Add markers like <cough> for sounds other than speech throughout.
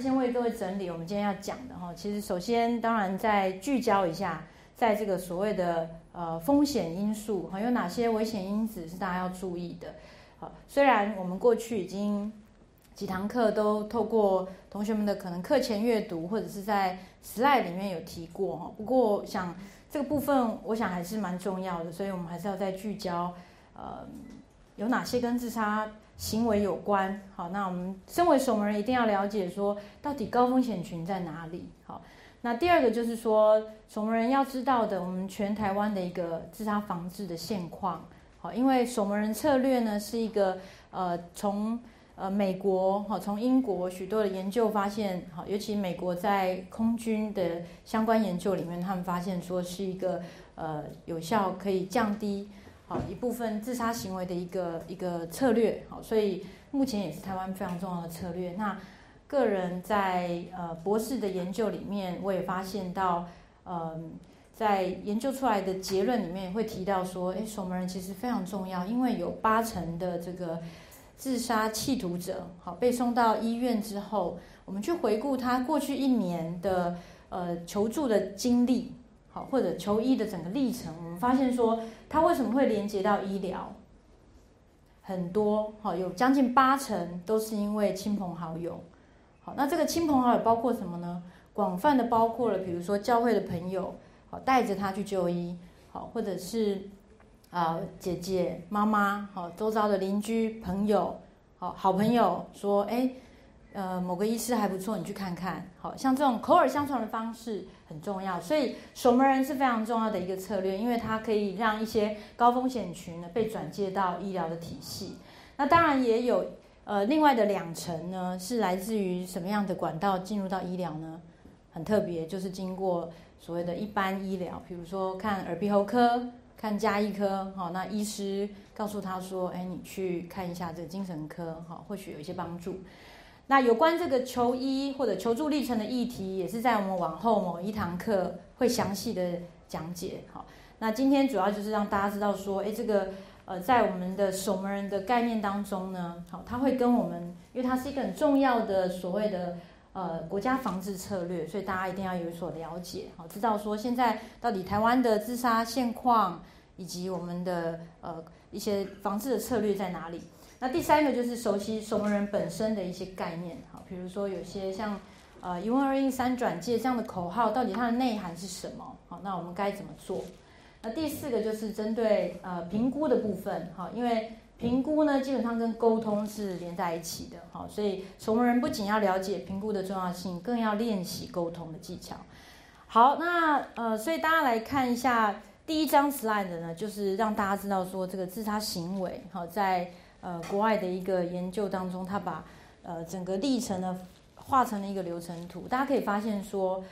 先为各位整理我们今天要讲的哈。其实首先当然再聚焦一下，在这个所谓的呃风险因素哈，有哪些危险因子是大家要注意的。好，虽然我们过去已经几堂课都透过同学们的可能课前阅读或者是在 slide 里面有提过，不过想这个部分我想还是蛮重要的，所以我们还是要再聚焦呃有哪些跟自杀。行为有关，好，那我们身为守门人一定要了解说，到底高风险群在哪里？好，那第二个就是说，守门人要知道的，我们全台湾的一个自杀防治的现况，好，因为守门人策略呢是一个呃从呃美国哈，从英国许多的研究发现，好，尤其美国在空军的相关研究里面，他们发现说是一个呃有效可以降低。好一部分自杀行为的一个一个策略，好，所以目前也是台湾非常重要的策略。那个人在呃博士的研究里面，我也发现到，嗯，在研究出来的结论里面会提到说，哎，守门人其实非常重要，因为有八成的这个自杀企图者，好被送到医院之后，我们去回顾他过去一年的呃求助的经历。或者求医的整个历程，我们发现说，他为什么会连接到医疗？很多，好，有将近八成都是因为亲朋好友。好，那这个亲朋好友包括什么呢？广泛的包括了，比如说教会的朋友，好，带着他去就医，好，或者是啊姐姐、妈妈，好，周遭的邻居、朋友，好好朋友说，哎。呃，某个医师还不错，你去看看。好像这种口耳相传的方式很重要，所以守门人是非常重要的一个策略，因为它可以让一些高风险群呢被转介到医疗的体系。那当然也有呃另外的两层呢，是来自于什么样的管道进入到医疗呢？很特别，就是经过所谓的一般医疗，比如说看耳鼻喉科、看加医科，好，那医师告诉他说，哎，你去看一下这个精神科，好，或许有一些帮助。那有关这个求医或者求助历程的议题，也是在我们往后某一堂课会详细的讲解。好，那今天主要就是让大家知道说，哎，这个呃，在我们的守门人的概念当中呢，好，它会跟我们，因为它是一个很重要的所谓的呃国家防治策略，所以大家一定要有所了解，好，知道说现在到底台湾的自杀现况，以及我们的呃一些防治的策略在哪里。那第三个就是熟悉守门人本身的一些概念，好，比如说有些像，呃，一问二应三转介这样的口号，到底它的内涵是什么？好，那我们该怎么做？那第四个就是针对呃评估的部分，好，因为评估呢基本上跟沟通是连在一起的，好，所以守门人不仅要了解评估的重要性，更要练习沟通的技巧。好，那呃，所以大家来看一下第一张 slide 呢，就是让大家知道说这个自杀行为，好在。呃，国外的一个研究当中，他把呃整个历程呢画成了一个流程图。大家可以发现说，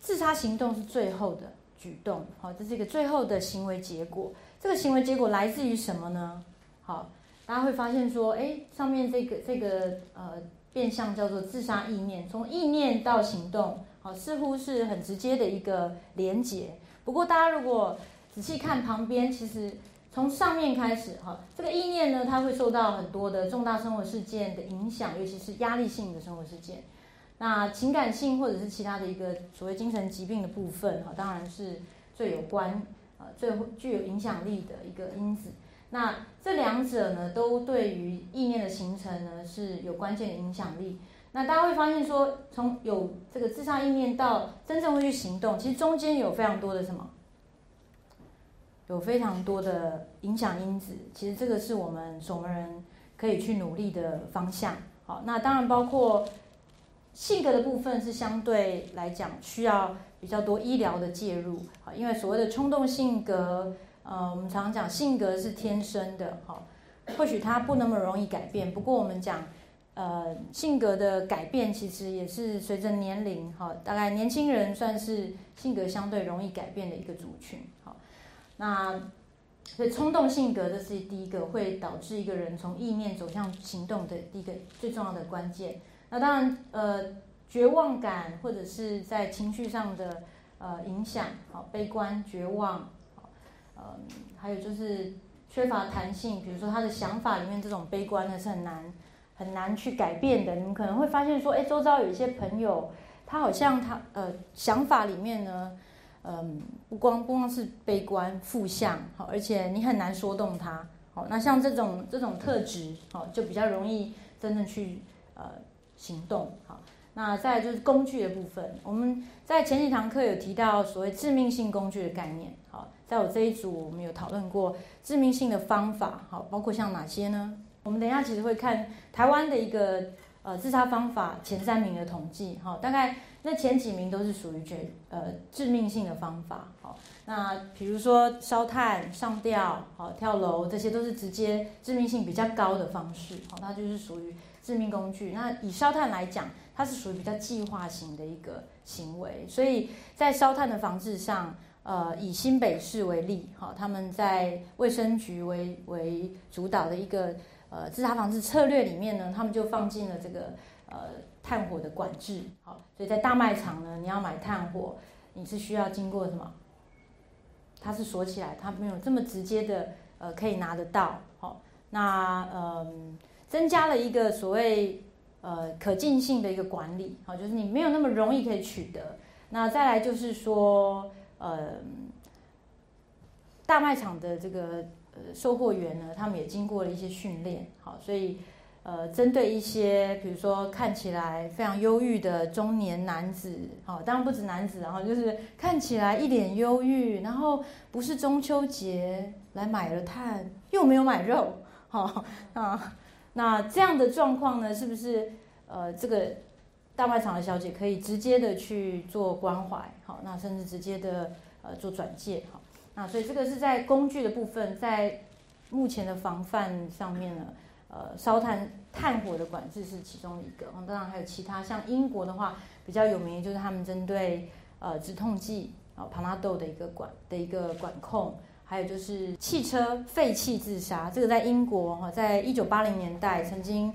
自杀行动是最后的举动，好，这是一个最后的行为结果。这个行为结果来自于什么呢？好，大家会发现说，哎，上面这个这个呃变相叫做自杀意念，从意念到行动，好，似乎是很直接的一个连结。不过大家如果仔细看旁边，其实。从上面开始，哈，这个意念呢，它会受到很多的重大生活事件的影响，尤其是压力性的生活事件。那情感性或者是其他的一个所谓精神疾病的部分，哈，当然是最有关，呃，最具有影响力的一个因子。那这两者呢，都对于意念的形成呢是有关键的影响力。那大家会发现说，从有这个自杀意念到真正会去行动，其实中间有非常多的什么？有非常多的影响因子，其实这个是我们守门人可以去努力的方向。好，那当然包括性格的部分是相对来讲需要比较多医疗的介入。好，因为所谓的冲动性格，呃，我们常常讲性格是天生的，好，或许它不那么容易改变。不过我们讲，呃，性格的改变其实也是随着年龄，好，大概年轻人算是性格相对容易改变的一个族群。那所以冲动性格这是第一个会导致一个人从意念走向行动的第一个最重要的关键。那当然，呃，绝望感或者是在情绪上的呃影响，好，悲观、绝望，好，嗯，还有就是缺乏弹性，比如说他的想法里面这种悲观呢是很难很难去改变的。你们可能会发现说，哎，周遭有一些朋友，他好像他呃想法里面呢，嗯，不光不光是悲观负向，好，而且你很难说动他。好，那像这种这种特质，好，就比较容易真正去呃行动。好，那再就是工具的部分，我们在前几堂课有提到所谓致命性工具的概念。好。在我这一组，我们有讨论过致命性的方法，好，包括像哪些呢？我们等一下其实会看台湾的一个呃自杀方法前三名的统计，好，大概那前几名都是属于绝呃致命性的方法，好，那比如说烧炭、上吊、好跳楼，这些都是直接致命性比较高的方式，好，它就是属于致命工具。那以烧炭来讲，它是属于比较计划型的一个行为，所以在烧炭的防治上。呃，以新北市为例，哈，他们在卫生局为为主导的一个呃自杀防治策略里面呢，他们就放进了这个呃炭火的管制，好，所以在大卖场呢，你要买炭火，你是需要经过什么？它是锁起来，它没有这么直接的呃可以拿得到，好，那嗯增加了一个所谓呃可进性的一个管理，好，就是你没有那么容易可以取得，那再来就是说。呃，大卖场的这个呃售货员呢，他们也经过了一些训练，好，所以呃，针对一些比如说看起来非常忧郁的中年男子，好，当然不止男子，然后就是看起来一脸忧郁，然后不是中秋节来买了炭，又没有买肉，好 <laughs> 啊，那这样的状况呢，是不是呃这个？大卖场的小姐可以直接的去做关怀，好，那甚至直接的呃做转介，好，那所以这个是在工具的部分，在目前的防范上面呢，呃，烧炭炭火的管制是其中一个，当然还有其他，像英国的话比较有名就是他们针对呃止痛剂啊帕拉豆的一个管的一个管控，还有就是汽车废气自杀，这个在英国哈，在一九八零年代曾经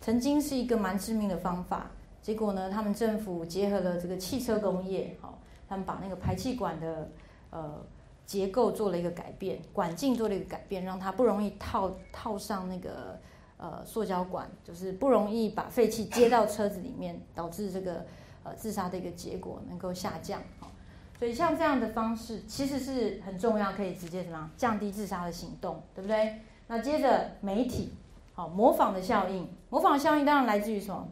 曾经是一个蛮致命的方法。结果呢，他们政府结合了这个汽车工业，好，他们把那个排气管的呃结构做了一个改变，管径做了一个改变，让它不容易套套上那个呃塑胶管，就是不容易把废气接到车子里面，导致这个呃自杀的一个结果能够下降。好，所以像这样的方式其实是很重要，可以直接什么降低自杀的行动，对不对？那接着媒体，好，模仿的效应，模仿效应当然来自于什么？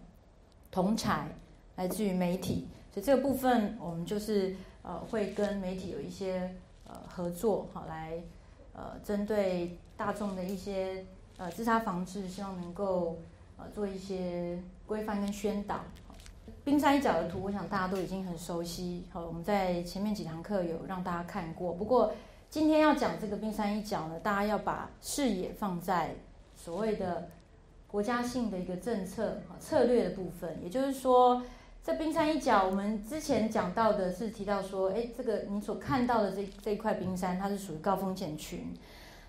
同才来自于媒体，所以这个部分我们就是呃会跟媒体有一些呃合作，好来呃针对大众的一些呃自杀防治，希望能够呃做一些规范跟宣导。冰山一角的图，我想大家都已经很熟悉，好，我们在前面几堂课有让大家看过。不过今天要讲这个冰山一角呢，大家要把视野放在所谓的。国家性的一个政策策略的部分，也就是说，这冰山一角，我们之前讲到的是提到说，哎，这个你所看到的这这一块冰山，它是属于高风险群。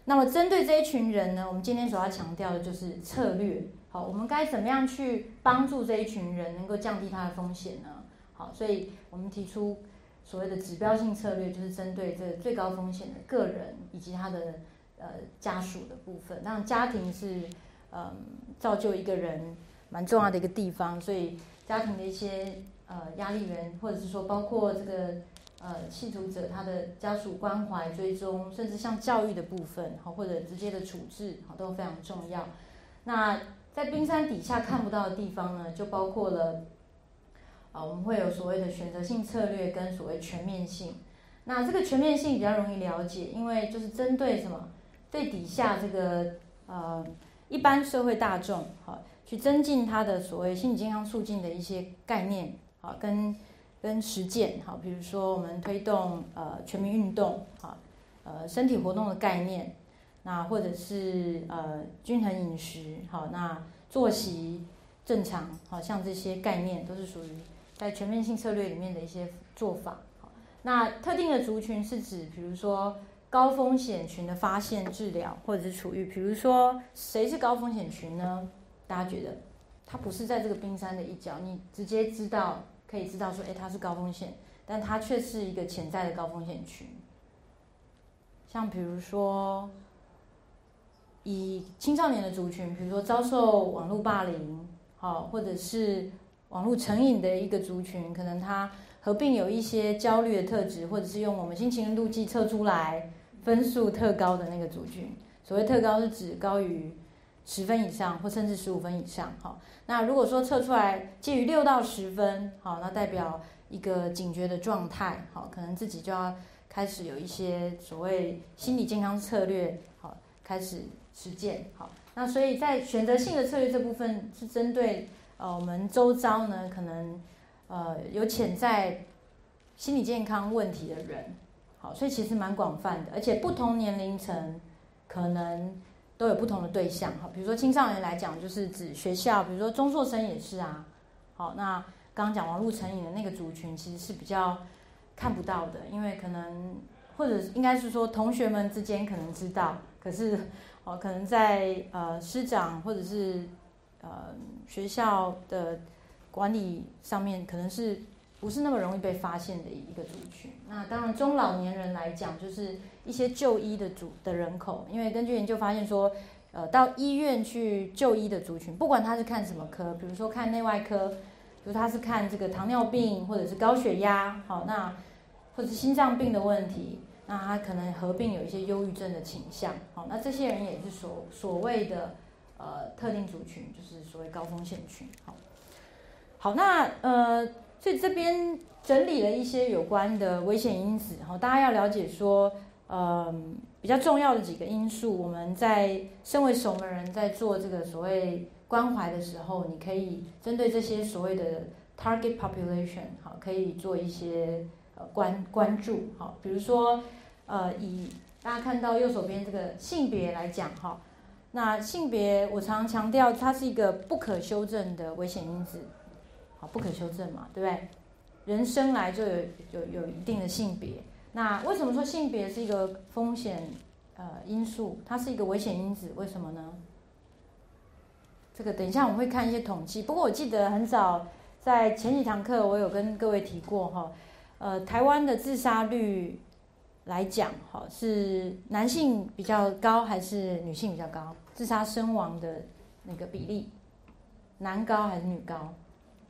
那么针对这一群人呢，我们今天所要强调的就是策略。好，我们该怎么样去帮助这一群人能够降低他的风险呢？好，所以我们提出所谓的指标性策略，就是针对这最高风险的个人以及他的呃家属的部分，让家庭是。嗯，造就一个人蛮重要的一个地方，所以家庭的一些呃压力源，或者是说包括这个呃弃徒者他的家属关怀追踪，甚至像教育的部分，好或者直接的处置，好都非常重要。那在冰山底下看不到的地方呢，就包括了啊，我们会有所谓的选择性策略跟所谓全面性。那这个全面性比较容易了解，因为就是针对什么，对底下这个呃。一般社会大众，好，去增进他的所谓心理健康促进的一些概念，好，跟跟实践，好，比如说我们推动呃全民运动，好，呃身体活动的概念，那或者是呃均衡饮食，好，那作息正常，好像这些概念都是属于在全面性策略里面的一些做法，那特定的族群是指，比如说。高风险群的发现、治疗或者是处遇，比如说谁是高风险群呢？大家觉得他不是在这个冰山的一角，你直接知道可以知道说，哎，他是高风险，但他却是一个潜在的高风险群。像比如说以青少年的族群，比如说遭受网络霸凌，好，或者是网络成瘾的一个族群，可能他合并有一些焦虑的特质，或者是用我们心情度计测出来分数特高的那个族群。所谓特高是指高于十分以上，或甚至十五分以上。好，那如果说测出来介于六到十分，好，那代表一个警觉的状态，好，可能自己就要开始有一些所谓心理健康策略，好，开始实践。好，那所以在选择性的策略这部分是针对呃我们周遭呢，可能呃有潜在心理健康问题的人，好，所以其实蛮广泛的，而且不同年龄层。可能都有不同的对象哈，比如说青少年来讲，就是指学校，比如说中硕生也是啊。好，那刚刚讲网络成瘾的那个族群，其实是比较看不到的，因为可能或者应该是说同学们之间可能知道，可是 <laughs> 哦，可能在呃师长或者是呃学校的管理上面，可能是。不是那么容易被发现的一个族群。那当然，中老年人来讲，就是一些就医的族的人口。因为根据研究发现说，呃，到医院去就医的族群，不管他是看什么科，比如说看内外科，比如他是看这个糖尿病或者是高血压，好，那或者是心脏病的问题，那他可能合并有一些忧郁症的倾向，好，那这些人也是所所谓的呃特定族群，就是所谓高风险群。好，好，那呃。所以这边整理了一些有关的危险因子，哈，大家要了解说，嗯，比较重要的几个因素，我们在身为守门人在做这个所谓关怀的时候，你可以针对这些所谓的 target population，好，可以做一些呃关关注，好，比如说，呃，以大家看到右手边这个性别来讲，哈，那性别我常常强调，它是一个不可修正的危险因子。好不可修正嘛，对不对？人生来就有有有一定的性别，那为什么说性别是一个风险呃因素？它是一个危险因子，为什么呢？这个等一下我们会看一些统计。不过我记得很早在前几堂课我有跟各位提过哈，呃，台湾的自杀率来讲，哈，是男性比较高还是女性比较高？自杀身亡的那个比例，男高还是女高？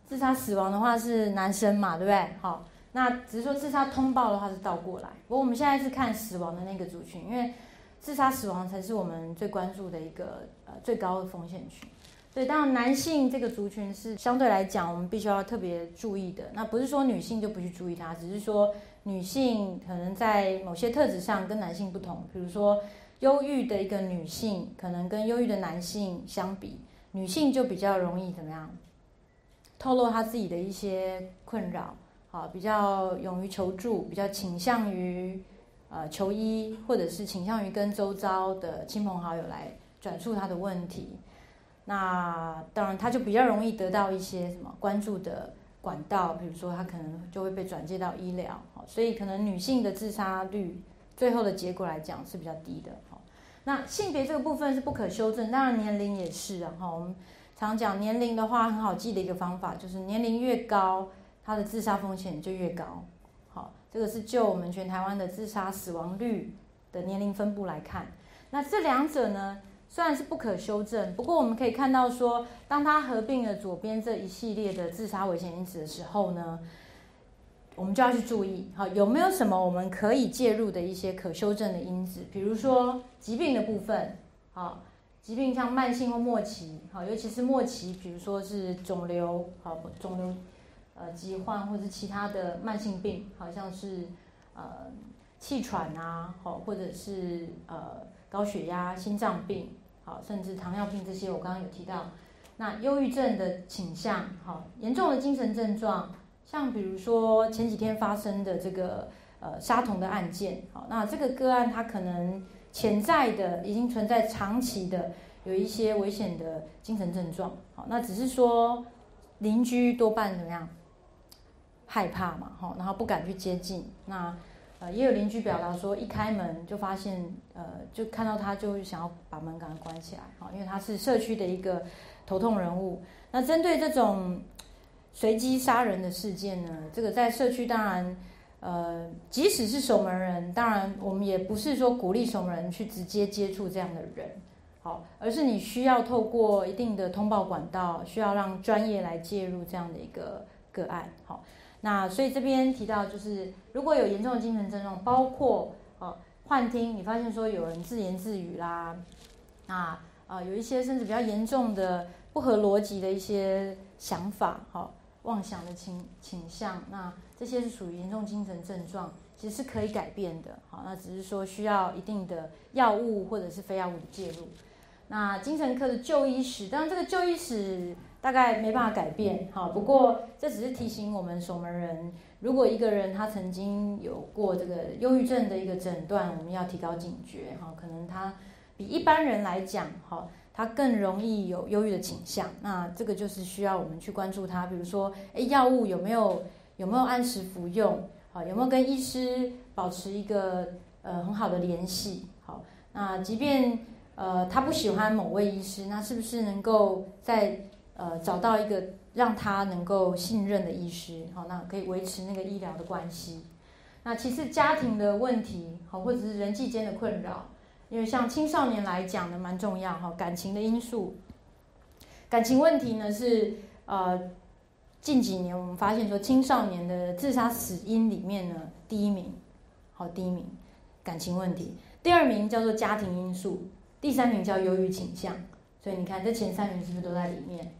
自杀死亡的话是男生嘛，对不对？好，那只是说自杀通报的话是倒过来。不过我们现在是看死亡的那个族群，因为自杀死亡才是我们最关注的一个呃最高的风险群。所以当然男性这个族群是相对来讲我们必须要特别注意的。那不是说女性就不去注意它，只是说女性可能在某些特质上跟男性不同。比如说忧郁的一个女性，可能跟忧郁的男性相比，女性就比较容易怎么样？透露她自己的一些困扰，啊，比较勇于求助，比较倾向于呃求医，或者是倾向于跟周遭的亲朋好友来转述他的问题。那当然，他就比较容易得到一些什么关注的管道，比如说他可能就会被转接到医疗，所以可能女性的自杀率最后的结果来讲是比较低的，那性别这个部分是不可修正，当然年龄也是啊，哈，我们。常讲年龄的话，很好记的一个方法就是年龄越高，他的自杀风险就越高。好，这个是就我们全台湾的自杀死亡率的年龄分布来看。那这两者呢，虽然是不可修正，不过我们可以看到说，当它合并了左边这一系列的自杀危险因子的时候呢，我们就要去注意，好有没有什么我们可以介入的一些可修正的因子，比如说疾病的部分，好。疾病像慢性或末期，好，尤其是末期，比如说是肿瘤，好，肿瘤，呃，疾患或者其他的慢性病，好像是呃气喘啊，好，或者是呃高血压、心脏病，好，甚至糖尿病这些，我刚刚有提到。那忧郁症的倾向，好，严重的精神症状，像比如说前几天发生的这个呃杀童的案件，好，那这个个案它可能。潜在的已经存在长期的有一些危险的精神症状，好，那只是说邻居多半怎么样害怕嘛，哈，然后不敢去接近。那呃也有邻居表达说，一开门就发现呃就看到他就想要把门赶快关起来，好，因为他是社区的一个头痛人物。那针对这种随机杀人的事件呢，这个在社区当然。呃，即使是守门人，当然我们也不是说鼓励守门人去直接接触这样的人，好，而是你需要透过一定的通报管道，需要让专业来介入这样的一个个案。好，那所以这边提到就是，如果有严重的精神症状，包括呃幻听，你发现说有人自言自语啦，那啊有一些甚至比较严重的不合逻辑的一些想法，好妄想的倾倾向，那这些是属于严重精神症状。其实是可以改变的，好，那只是说需要一定的药物或者是非药物的介入。那精神科的就医史，当然这个就医史大概没办法改变，好，不过这只是提醒我们守门人，如果一个人他曾经有过这个忧郁症的一个诊断，我们要提高警觉，哈，可能他比一般人来讲，哈，他更容易有忧郁的倾向，那这个就是需要我们去关注他，比如说，诶，药物有没有有没有按时服用？好，有没有跟医师保持一个呃很好的联系？好，那即便呃他不喜欢某位医师，那是不是能够在呃找到一个让他能够信任的医师？好，那可以维持那个医疗的关系。那其次家庭的问题，好，或者是人际间的困扰，因为像青少年来讲呢，蛮重要哈，感情的因素，感情问题呢是呃。近几年，我们发现说青少年的自杀死因里面呢，第一名，好，第一名感情问题，第二名叫做家庭因素，第三名叫忧郁倾向。所以你看这前三名是不是都在里面？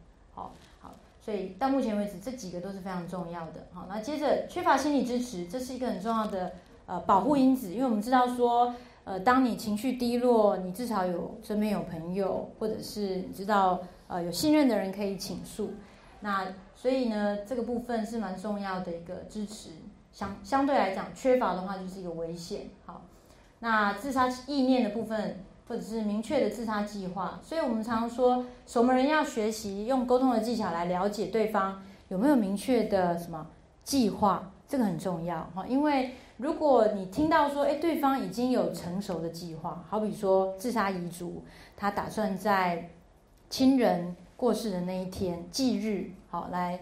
所以到目前为止这几个都是非常重要的。好，那接着缺乏心理支持，这是一个很重要的呃保护因子，因为我们知道说，呃，当你情绪低落，你至少有身边有朋友，或者是你知道呃有信任的人可以倾诉，那。所以呢，这个部分是蛮重要的一个支持，相相对来讲缺乏的话就是一个危险。好，那自杀意念的部分，或者是明确的自杀计划，所以我们常说守门人要学习用沟通的技巧来了解对方有没有明确的什么计划，这个很重要哈。因为如果你听到说，哎，对方已经有成熟的计划，好比说自杀遗嘱，他打算在亲人。过世的那一天忌日，好来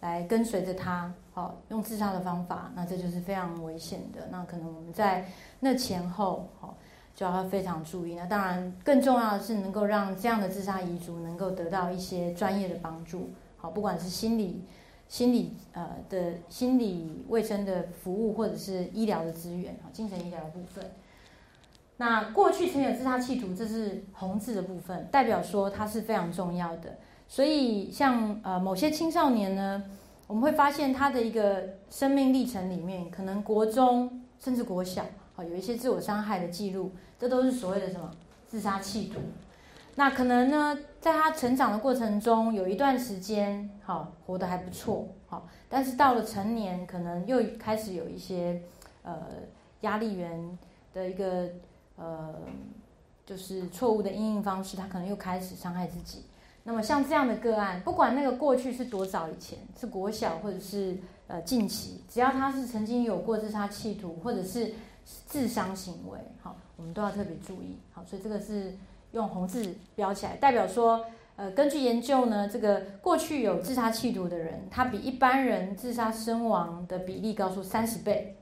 来跟随着他，好用自杀的方法，那这就是非常危险的。那可能我们在那前后，好就要非常注意。那当然更重要的是能够让这样的自杀遗族能够得到一些专业的帮助，好不管是心理心理呃的心理卫生的服务，或者是医疗的资源，好精神医疗的部分。那过去曾有自杀企图，这是红字的部分，代表说它是非常重要的。所以像呃某些青少年呢，我们会发现他的一个生命历程里面，可能国中甚至国小，好有一些自我伤害的记录，这都是所谓的什么自杀企图。那可能呢，在他成长的过程中，有一段时间好活得还不错，好，但是到了成年，可能又开始有一些呃压力源的一个。呃，就是错误的应用方式，他可能又开始伤害自己。那么像这样的个案，不管那个过去是多早以前，是国小或者是呃近期，只要他是曾经有过自杀企图或者是自伤行为，好，我们都要特别注意。好，所以这个是用红字标起来，代表说，呃，根据研究呢，这个过去有自杀企图的人，他比一般人自杀身亡的比例高出三十倍。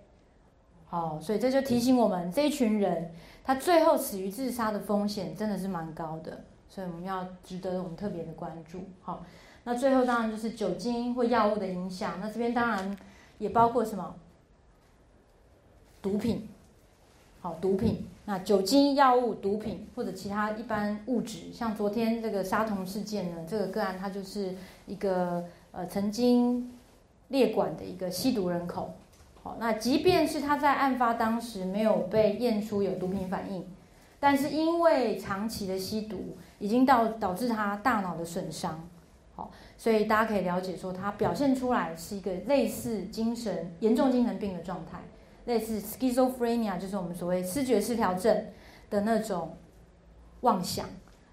好，所以这就提醒我们这一群人。他最后死于自杀的风险真的是蛮高的，所以我们要值得我们特别的关注。好，那最后当然就是酒精或药物的影响，那这边当然也包括什么毒品。好，毒品，那酒精、药物、毒品或者其他一般物质，像昨天这个杀童事件呢，这个个案它就是一个呃曾经列管的一个吸毒人口。好，那即便是他在案发当时没有被验出有毒品反应，但是因为长期的吸毒，已经到导致他大脑的损伤。好，所以大家可以了解说，他表现出来是一个类似精神严重精神病的状态，类似 schizophrenia，就是我们所谓视觉失调症的那种妄想。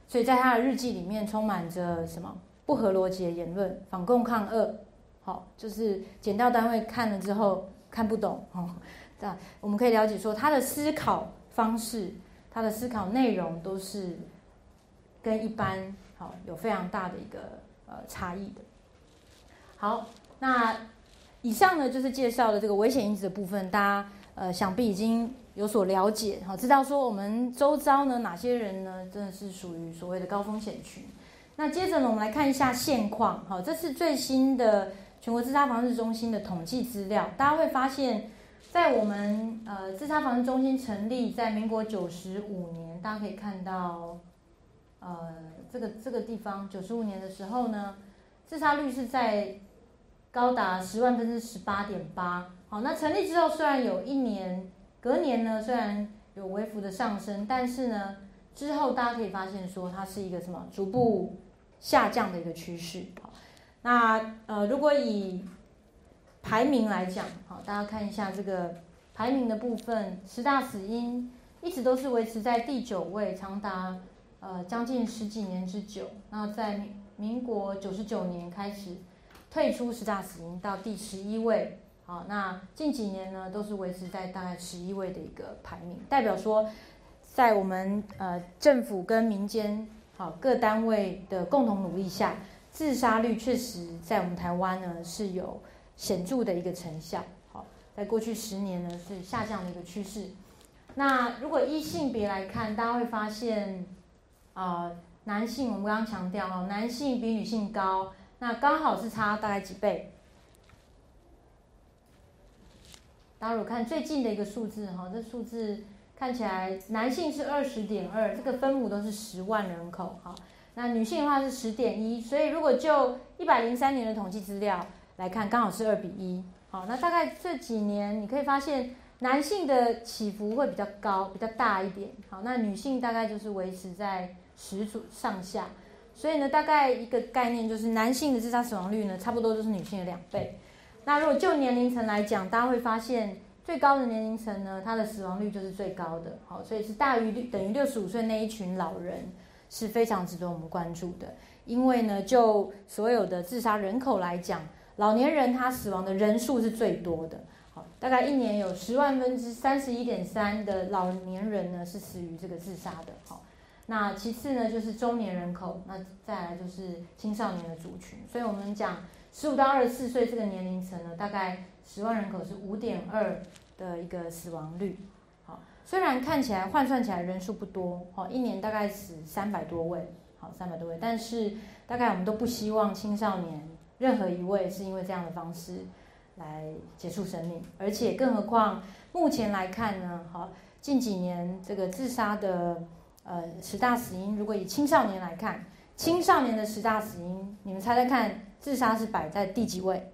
所以在他的日记里面充满着什么不合逻辑的言论，反共抗恶。好，就是检调单位看了之后。看不懂哦，<laughs> 这我们可以了解说，他的思考方式，他的思考内容都是跟一般好有非常大的一个呃差异的。好，那以上呢就是介绍了这个危险因子的部分，大家呃想必已经有所了解，好，知道说我们周遭呢哪些人呢，真的是属于所谓的高风险群。那接着呢，我们来看一下现况，好，这是最新的全国自杀防治中心的统计资料。大家会发现，在我们呃自杀防治中心成立在民国九十五年，大家可以看到，呃，这个这个地方九十五年的时候呢，自杀率是在高达十万分之十八点八。好，那成立之后虽然有一年。隔年呢，虽然有微幅的上升，但是呢，之后大家可以发现说，它是一个什么逐步下降的一个趋势。好，那呃，如果以排名来讲，好，大家看一下这个排名的部分，十大死因一直都是维持在第九位，长达呃将近十几年之久。那在民国九十九年开始退出十大死因，到第十一位。好，那近几年呢，都是维持在大概十一位的一个排名，代表说，在我们呃政府跟民间好各单位的共同努力下，自杀率确实在我们台湾呢是有显著的一个成效。好，在过去十年呢是下降的一个趋势。那如果依性别来看，大家会发现，啊，男性我们刚刚强调哦，男性比女性高，那刚好是差大概几倍。大家如果看最近的一个数字，哈，这数字看起来男性是二十点二，这个分母都是十万人口，哈，那女性的话是十点一，所以如果就一百零三年的统计资料来看，刚好是二比一，好，那大概这几年你可以发现男性的起伏会比较高，比较大一点，好，那女性大概就是维持在十组上下，所以呢，大概一个概念就是男性的自杀死亡率呢，差不多都是女性的两倍。那如果就年龄层来讲，大家会发现最高的年龄层呢，它的死亡率就是最高的，好，所以是大于等于六十五岁那一群老人是非常值得我们关注的。因为呢，就所有的自杀人口来讲，老年人他死亡的人数是最多的，好，大概一年有十万分之三十一点三的老年人呢是死于这个自杀的，好，那其次呢就是中年人口，那再来就是青少年的族群，所以我们讲。十五到二十四岁这个年龄层呢，大概十万人口是五点二的一个死亡率。好，虽然看起来换算起来人数不多，好，一年大概死三百多位，好，三百多位，但是大概我们都不希望青少年任何一位是因为这样的方式来结束生命，而且更何况目前来看呢，好，近几年这个自杀的呃十大死因，如果以青少年来看，青少年的十大死因，你们猜猜看？自杀是摆在第几位？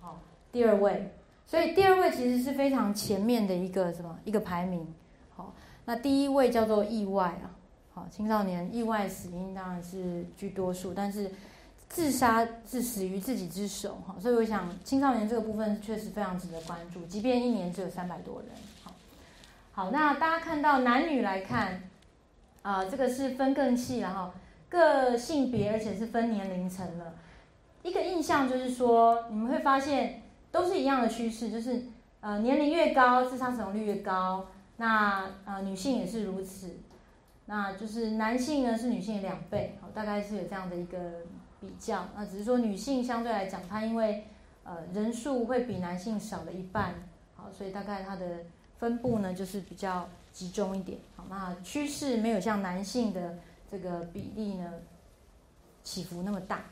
好，第二位。所以第二位其实是非常前面的一个什么一个排名。好，那第一位叫做意外啊。好，青少年意外死因当然是居多数，但是自杀是死于自己之手。哈，所以我想青少年这个部分确实非常值得关注，即便一年只有三百多人。好，好，那大家看到男女来看，啊，这个是分更细了哈，各性别而且是分年龄层了。一个印象就是说，你们会发现都是一样的趋势，就是呃年龄越高，自杀死亡率越高。那呃女性也是如此，那就是男性呢是女性的两倍，大概是有这样的一个比较。那只是说女性相对来讲，她因为呃人数会比男性少了一半，好，所以大概它的分布呢就是比较集中一点。好，那趋势没有像男性的这个比例呢起伏那么大。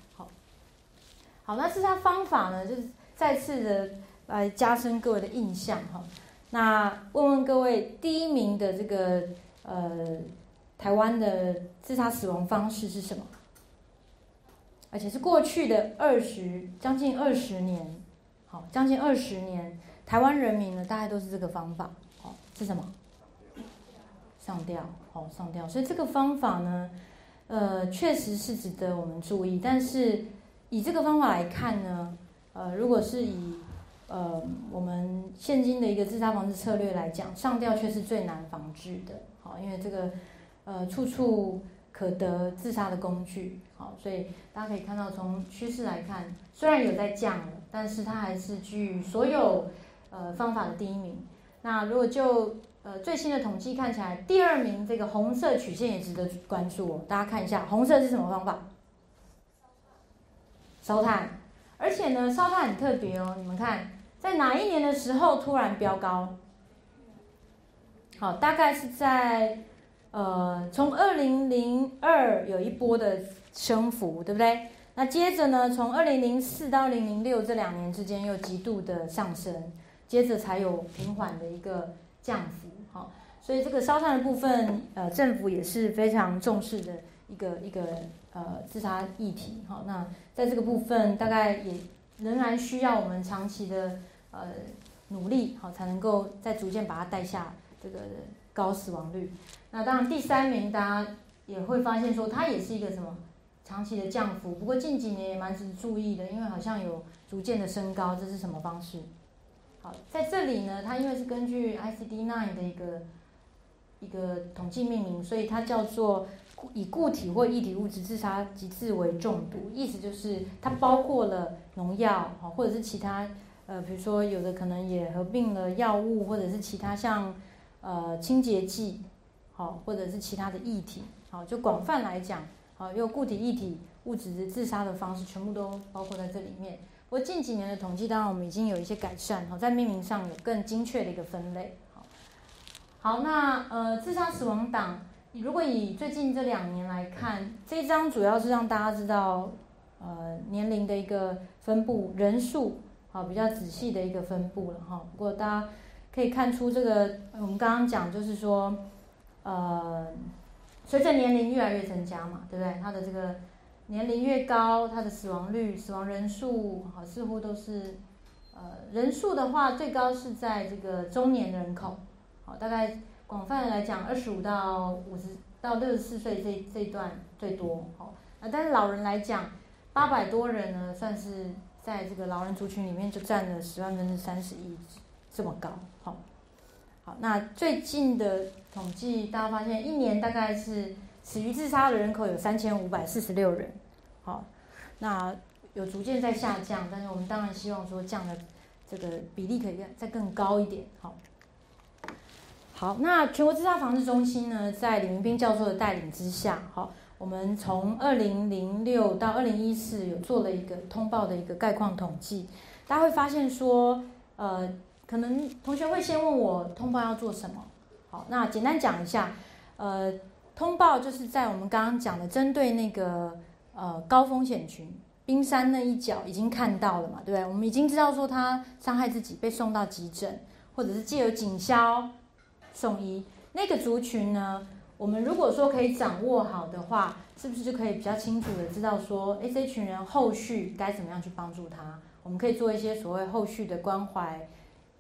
好，那自杀方法呢？就是再次的来加深各位的印象哈。那问问各位，第一名的这个呃台湾的自杀死亡方式是什么？而且是过去的二十将近二十年，好，将近二十年，台湾人民呢大概都是这个方法，好，是什么？上吊，好，上吊。所以这个方法呢，呃，确实是值得我们注意，但是。以这个方法来看呢，呃，如果是以呃我们现今的一个自杀防治策略来讲，上吊却是最难防治的，好，因为这个呃处处可得自杀的工具，好，所以大家可以看到从趋势来看，虽然有在降了，但是它还是居所有呃方法的第一名。那如果就呃最新的统计看起来，第二名这个红色曲线也值得关注哦，大家看一下，红色是什么方法？烧炭，而且呢，烧炭很特别哦。你们看，在哪一年的时候突然飙高？好，大概是在呃，从二零零二有一波的升幅，对不对？那接着呢，从二零零四到二零零六这两年之间又极度的上升，接着才有平缓的一个降幅，所以这个烧炭的部分，呃，政府也是非常重视的一个一个呃自杀议题，好，那在这个部分大概也仍然需要我们长期的呃努力，好，才能够再逐渐把它带下这个高死亡率。那当然第三名大家也会发现说，它也是一个什么？长期的降幅，不过近几年也蛮值得注意的，因为好像有逐渐的升高，这是什么方式？好，在这里呢，它因为是根据 ICD-9 的一个一个统计命名，所以它叫做以固体或液体物质自杀及致为中毒，意思就是它包括了农药，好，或者是其他呃，比如说有的可能也合并了药物，或者是其他像呃清洁剂，好，或者是其他的液体，好，就广泛来讲。啊，用固体、液体物质自杀的方式，全部都包括在这里面。不过近几年的统计，当然我们已经有一些改善，哈，在命名上有更精确的一个分类。好，那呃，自杀死亡档，如果以最近这两年来看，这张主要是让大家知道，呃，年龄的一个分布，人数，好，比较仔细的一个分布了，哈。不过大家可以看出，这个我们刚刚讲就是说，呃。随着年龄越来越增加嘛，对不对？它的这个年龄越高，它的死亡率、死亡人数，好，似乎都是，呃，人数的话，最高是在这个中年人口，大概广泛来讲，二十五到五十到六十四岁这这段最多，好，那，但是老人来讲，八百多人呢，算是在这个老人族群里面就占了十万分之三十一，这么高，好。那最近的统计，大家发现一年大概是死于自杀的人口有三千五百四十六人，好，那有逐渐在下降，但是我们当然希望说降的这个比例可以再更高一点，好。好，那全国自杀防治中心呢，在李明斌教授的带领之下，好，我们从二零零六到二零一四有做了一个通报的一个概况统计，大家会发现说，呃。可能同学会先问我通报要做什么？好，那简单讲一下，呃，通报就是在我们刚刚讲的，针对那个呃高风险群，冰山那一角已经看到了嘛，对不对？我们已经知道说他伤害自己被送到急诊，或者是借由警消送医，那个族群呢，我们如果说可以掌握好的话，是不是就可以比较清楚的知道说，哎，这群人后续该怎么样去帮助他？我们可以做一些所谓后续的关怀。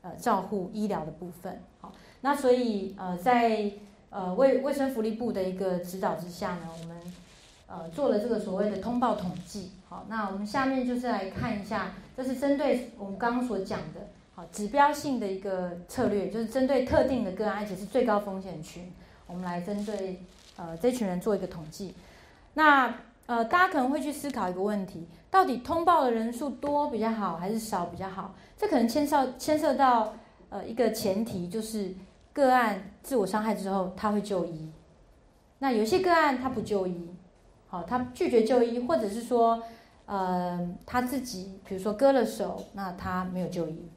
呃，照护医疗的部分，好，那所以呃，在呃卫卫生福利部的一个指导之下呢，我们呃做了这个所谓的通报统计，好，那我们下面就是来看一下，这是针对我们刚刚所讲的，指标性的一个策略，就是针对特定的个案，而且是最高风险群，我们来针对呃这群人做一个统计，那呃大家可能会去思考一个问题，到底通报的人数多比较好，还是少比较好？这可能牵涉牵涉到呃一个前提，就是个案自我伤害之后他会就医，那有些个案他不就医，好，他拒绝就医，或者是说呃他自己比如说割了手，那他没有就医，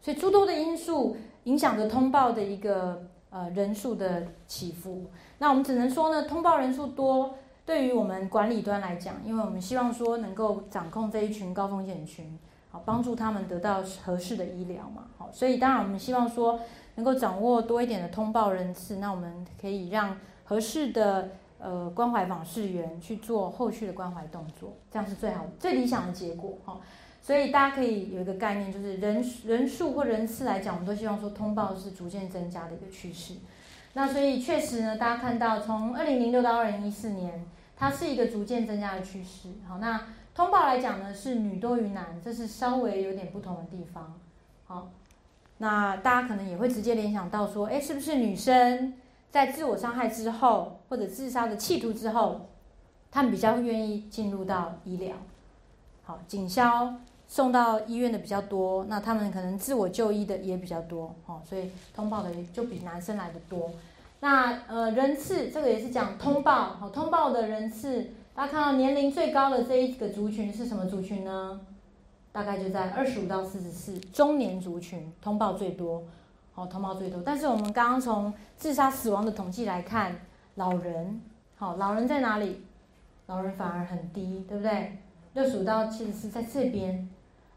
所以诸多的因素影响着通报的一个呃人数的起伏。那我们只能说呢，通报人数多，对于我们管理端来讲，因为我们希望说能够掌控这一群高风险群。好，帮助他们得到合适的医疗嘛。好，所以当然我们希望说能够掌握多一点的通报人次，那我们可以让合适的呃关怀访视员去做后续的关怀动作，这样是最好、最理想的结果。哈，所以大家可以有一个概念，就是人人数或人次来讲，我们都希望说通报是逐渐增加的一个趋势。那所以确实呢，大家看到从二零零六到二零一四年，它是一个逐渐增加的趋势。好，那。通报来讲呢，是女多于男，这是稍微有点不同的地方。好，那大家可能也会直接联想到说，哎，是不是女生在自我伤害之后，或者自杀的企图之后，他们比较愿意进入到医疗？警消送到医院的比较多，那他们可能自我就医的也比较多。哦，所以通报的就比男生来的多。那呃，人次这个也是讲通报，好，通报的人次。大家看到年龄最高的这一个族群是什么族群呢？大概就在二十五到四十四，中年族群通报最多。好通报最多。但是我们刚刚从自杀死亡的统计来看，老人，好，老人在哪里？老人反而很低，对不对？六十五到七十四在这边，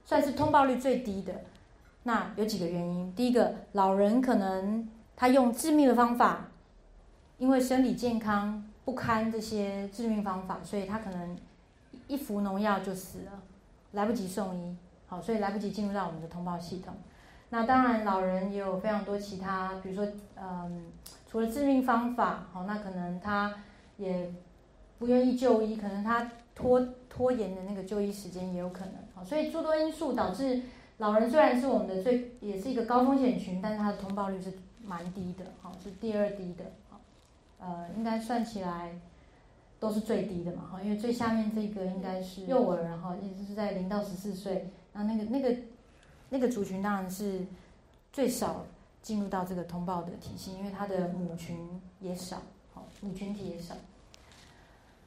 算是通报率最低的。那有几个原因，第一个，老人可能他用致命的方法，因为生理健康不堪这些致命方法，所以他可能一服农药就死了，来不及送医，好，所以来不及进入到我们的通报系统。那当然，老人也有非常多其他，比如说，嗯，除了致命方法，好，那可能他也。不愿意就医，可能他拖拖延的那个就医时间也有可能。好，所以诸多因素导致老人虽然是我们的最也是一个高风险群，但是他的通报率是蛮低的，好是第二低的，好呃应该算起来都是最低的嘛，哈，因为最下面这个应该是幼儿，然后也就是在零到十四岁，那那个那个那个族群当然是最少进入到这个通报的体系，因为它的母群也少，好母群体也少。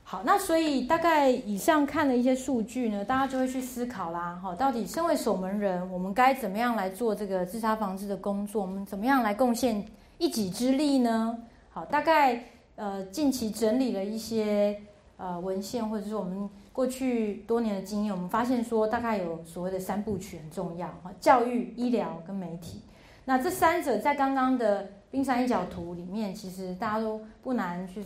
好，那所以大概以上看了一些数据呢，大家就会去思考啦。哈，到底身为守门人，我们该怎么样来做这个自杀防治的工作？我们怎么样来贡献一己之力呢？好，大概呃近期整理了一些呃文献，或者是我们过去多年的经验，我们发现说大概有所谓的三部曲很重要哈，教育、医疗跟媒体。那这三者在刚刚的冰山一角图里面，其实大家都不难去。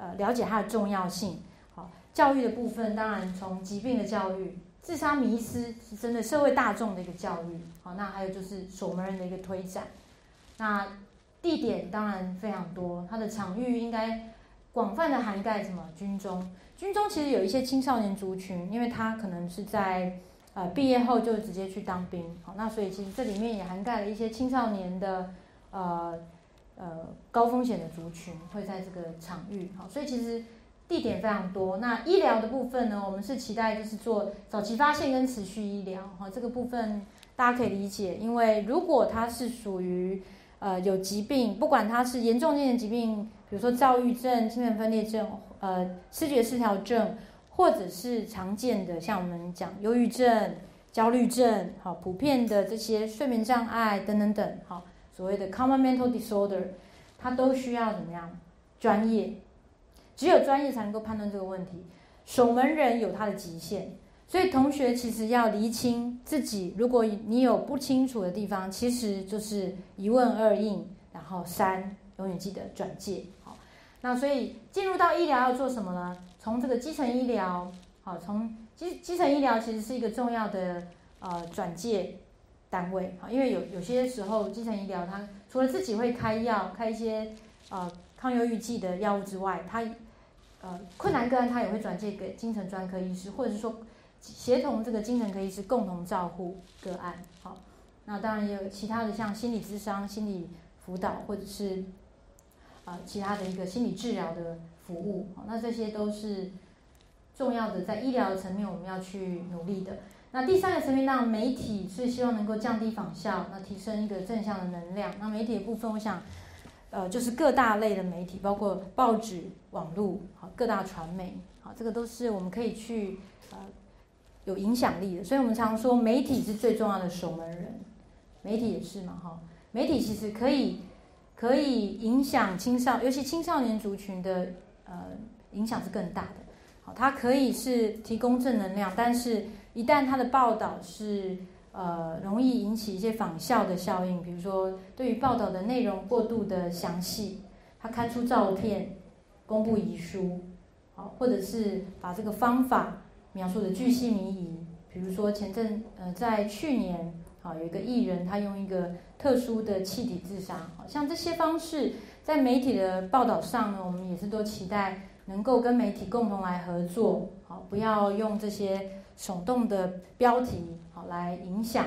呃，了解它的重要性。好，教育的部分当然从疾病的教育、自杀迷思是针对社会大众的一个教育。好，那还有就是守门人的一个推展。那地点当然非常多，它的场域应该广泛的涵盖什么？军中，军中其实有一些青少年族群，因为他可能是在呃毕业后就直接去当兵。好，那所以其实这里面也涵盖了一些青少年的呃。呃，高风险的族群会在这个场域，好，所以其实地点非常多。那医疗的部分呢，我们是期待就是做早期发现跟持续医疗，哈，这个部分大家可以理解，因为如果它是属于呃有疾病，不管它是严重性的疾病，比如说躁郁症、精神分裂症、呃视觉失调症，或者是常见的像我们讲忧郁症、焦虑症，好，普遍的这些睡眠障碍等等等，好。所谓的 common mental disorder，它都需要怎么样？专业，只有专业才能够判断这个问题。守门人有他的极限，所以同学其实要厘清自己。如果你有不清楚的地方，其实就是一问二应，然后三永远记得转介。好，那所以进入到医疗要做什么呢？从这个基层医疗，好，从基基层医疗其实是一个重要的呃转介。单位啊，因为有有些时候基层医疗，它除了自己会开药、开一些呃抗忧郁剂的药物之外，它呃困难个案，它也会转介给精神专科医师，或者是说协同这个精神科医师共同照护个案。好，那当然也有其他的像心理咨商、心理辅导，或者是啊其他的一个心理治疗的服务。那这些都是重要的，在医疗层面我们要去努力的。那第三个层面，当然媒体是希望能够降低仿效，那提升一个正向的能量。那媒体的部分，我想，呃，就是各大类的媒体，包括报纸、网络，好，各大传媒，好，这个都是我们可以去呃有影响力的。所以我们常说，媒体是最重要的守门人，媒体也是嘛，哈，媒体其实可以可以影响青少，尤其青少年族群的呃影响是更大的。好，它可以是提供正能量，但是。一旦他的报道是呃容易引起一些仿效的效应，比如说对于报道的内容过度的详细，他刊出照片，公布遗书，好，或者是把这个方法描述的巨细靡遗，比如说前阵呃在去年，好有一个艺人他用一个特殊的气体自杀，好像这些方式在媒体的报道上呢，我们也是都期待能够跟媒体共同来合作，好，不要用这些。耸动的标题，好来影响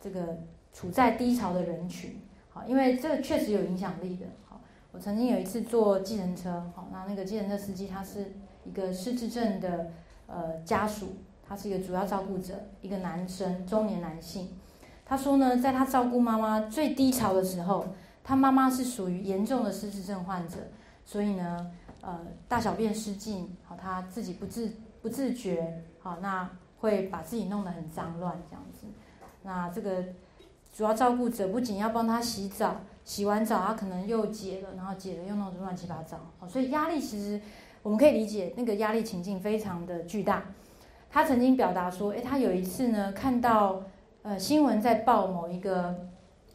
这个处在低潮的人群，好，因为这个确实有影响力的。好，我曾经有一次坐计程车，好，那那个计程车司机他是一个失智症的呃家属，他是一个主要照顾者，一个男生，中年男性。他说呢，在他照顾妈妈最低潮的时候，他妈妈是属于严重的失智症患者，所以呢，呃，大小便失禁，好，他自己不自不自觉。好，那会把自己弄得很脏乱这样子。那这个主要照顾者不仅要帮他洗澡，洗完澡他可能又解了，然后解了又弄得乱七八糟，好所以压力其实我们可以理解，那个压力情境非常的巨大。他曾经表达说，诶，他有一次呢看到呃新闻在报某一个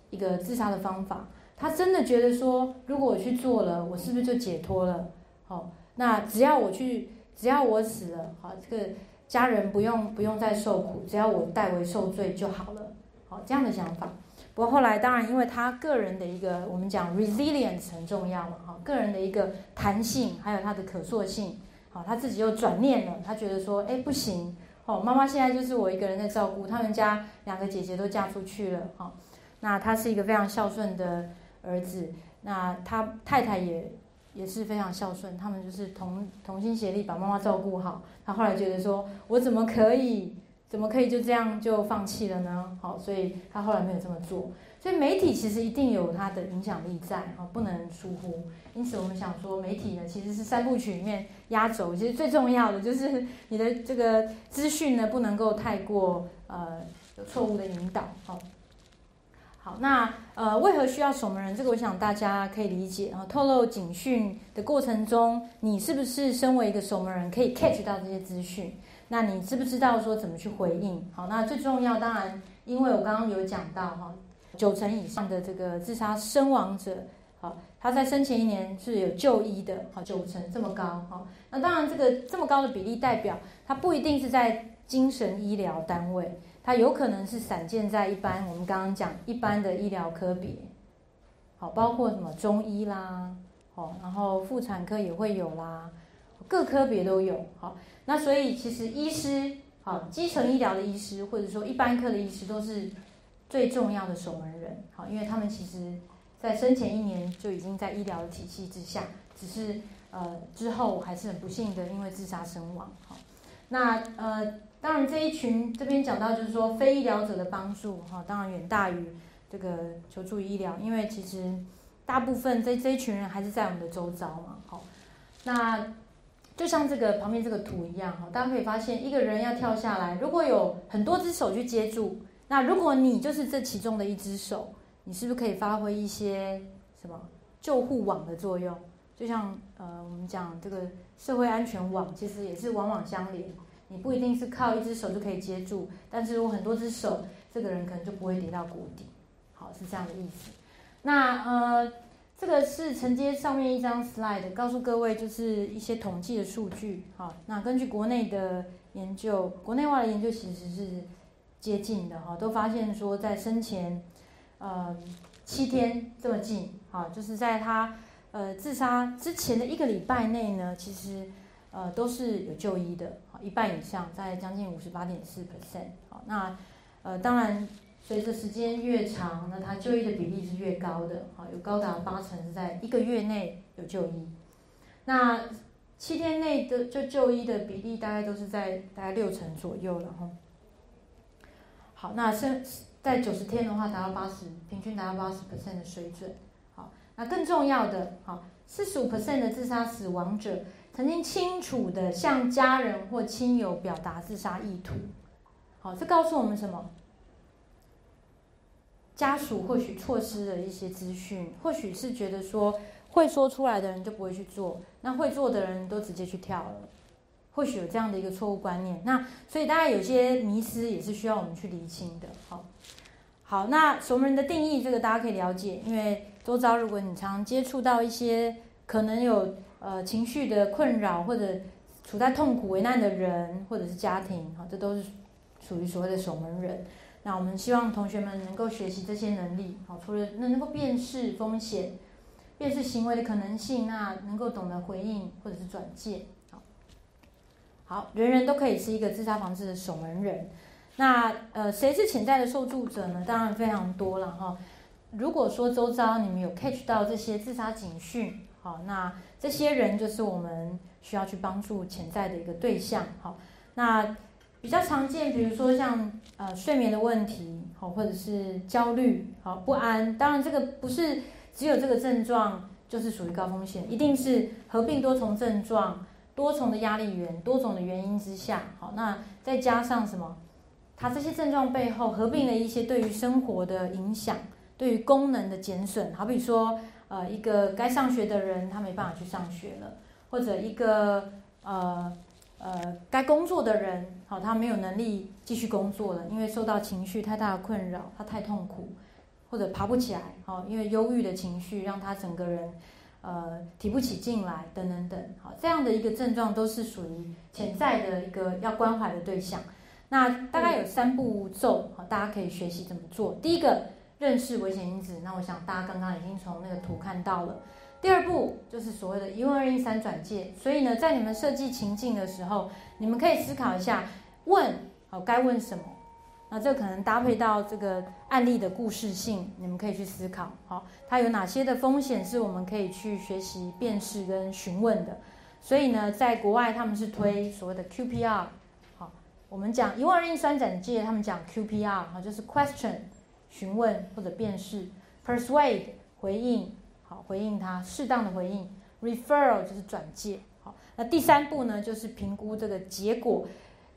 一个自杀的方法，他真的觉得说，如果我去做了，我是不是就解脱了？好，那只要我去，只要我死了，好，这个家人不用不用再受苦，只要我代为受罪就好了。好，这样的想法。不过后来，当然因为他个人的一个，我们讲 resilience 很重要嘛，哈，个人的一个弹性，还有他的可塑性，好，他自己又转念了，他觉得说，哎，不行，哦，妈妈现在就是我一个人在照顾，他们家两个姐姐都嫁出去了，哈，那他是一个非常孝顺的儿子，那他太太也也是非常孝顺，他们就是同同心协力把妈妈照顾好。他后来觉得说，我怎么可以？怎么可以就这样就放弃了呢？好，所以他后来没有这么做。所以媒体其实一定有它的影响力在，哈，不能疏忽。因此我们想说，媒体呢其实是三部曲里面压轴，其实最重要的就是你的这个资讯呢不能够太过呃有错误的引导。好，好，那呃为何需要守门人？这个我想大家可以理解。啊，透露警讯的过程中，你是不是身为一个守门人，可以 catch 到这些资讯？那你知不知道说怎么去回应？好，那最重要当然，因为我刚刚有讲到哈，九成以上的这个自杀身亡者，好，他在生前一年是有就医的，好，九成这么高，哈。那当然这个这么高的比例代表，他不一定是在精神医疗单位，它有可能是散见在一般我们刚刚讲一般的医疗科别，好，包括什么中医啦，好，然后妇产科也会有啦，各科别都有，好。那所以其实医师，好基层医疗的医师，或者说一般科的医师，都是最重要的守门人，好，因为他们其实，在生前一年就已经在医疗的体系之下，只是呃之后还是很不幸的因为自杀身亡，好，那呃当然这一群这边讲到就是说非医疗者的帮助，哈，当然远大于这个求助医疗，因为其实大部分这这一群人还是在我们的周遭嘛，好，那。就像这个旁边这个图一样哈，大家可以发现，一个人要跳下来，如果有很多只手去接住，那如果你就是这其中的一只手，你是不是可以发挥一些什么救护网的作用？就像呃，我们讲这个社会安全网，其实也是网网相连，你不一定是靠一只手就可以接住，但是如果很多只手，这个人可能就不会跌到谷底。好，是这样的意思。那呃。这个是承接上面一张 slide，告诉各位就是一些统计的数据。好，那根据国内的研究，国内外的研究其实是接近的哈，都发现说在生前，呃，七天这么近，好，就是在他呃自杀之前的一个礼拜内呢，其实呃都是有就医的，一半以上，在将近五十八点四 percent。好，那呃当然。随着时间越长，那他就医的比例是越高的，好，有高达八成是在一个月内有就医。那七天内的就就医的比例大概都是在大概六成左右了哈。好，那是在九十天的话达到八十，平均达到八十 percent 的水准。好，那更重要的，好，四十五 percent 的自杀死亡者曾经清楚的向家人或亲友表达自杀意图。好，这告诉我们什么？家属或许错失了一些资讯，或许是觉得说会说出来的人就不会去做，那会做的人都直接去跳了，或许有这样的一个错误观念。那所以大家有些迷失也是需要我们去厘清的。好，好，那守门人的定义，这个大家可以了解，因为周遭如果你常接触到一些可能有呃情绪的困扰或者处在痛苦为难的人或者是家庭，好，这都是属于所谓的守门人。那我们希望同学们能够学习这些能力，好，除了能能够辨识风险、辨识行为的可能性，那能够懂得回应或者是转介，好，好，人人都可以是一个自杀防治的守门人。那呃，谁是潜在的受助者呢？当然非常多了哈。如果说周遭你们有 catch 到这些自杀警讯，好，那这些人就是我们需要去帮助潜在的一个对象，好，那。比较常见，比如说像呃睡眠的问题，好，或者是焦虑，好不安。当然，这个不是只有这个症状就是属于高风险，一定是合并多重症状、多重的压力源、多种的原因之下，好，那再加上什么？它这些症状背后合并了一些对于生活的影响，对于功能的减损。好比说，呃，一个该上学的人他没办法去上学了，或者一个呃呃该工作的人，好，他没有能力继续工作了，因为受到情绪太大的困扰，他太痛苦，或者爬不起来，好，因为忧郁的情绪让他整个人。呃，提不起劲来，等等等，好，这样的一个症状都是属于潜在的一个要关怀的对象。那大概有三步骤，好，大家可以学习怎么做。第一个，认识危险因子，那我想大家刚刚已经从那个图看到了。第二步就是所谓的一问二应三转介，所以呢，在你们设计情境的时候，你们可以思考一下，问，好，该问什么。那这可能搭配到这个案例的故事性，你们可以去思考，好，它有哪些的风险是我们可以去学习辨识跟询问的。所以呢，在国外他们是推所谓的 QPR，好，我们讲一万二应三转介，他们讲 QPR，好，就是 question 询问或者辨识，persuade 回应，好，回应他适当的回应，referral 就是转介，好，那第三步呢，就是评估这个结果。